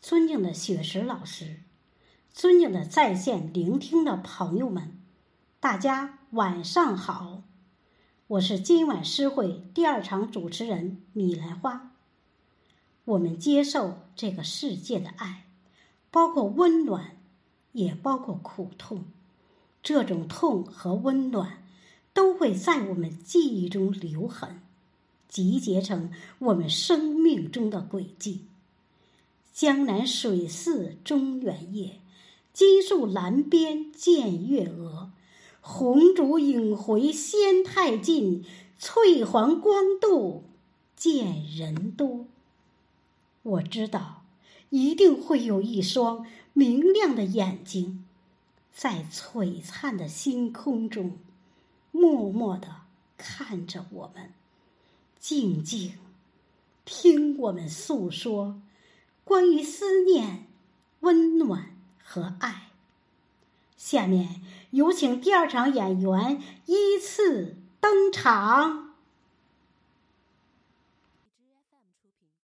尊敬的雪石老师，尊敬的在线聆听的朋友们，大家晚上好！我是今晚诗会第二场主持人米兰花。我们接受这个世界的爱，包括温暖，也包括苦痛。这种痛和温暖，都会在我们记忆中留痕。集结成我们生命中的轨迹。江南水寺中原夜，金树栏边见月娥。红烛影回仙太近，翠环光度见人多。我知道，一定会有一双明亮的眼睛，在璀璨的星空中，默默的看着我们。静静听我们诉说关于思念温暖和爱。下面有请第二场演员依次登场。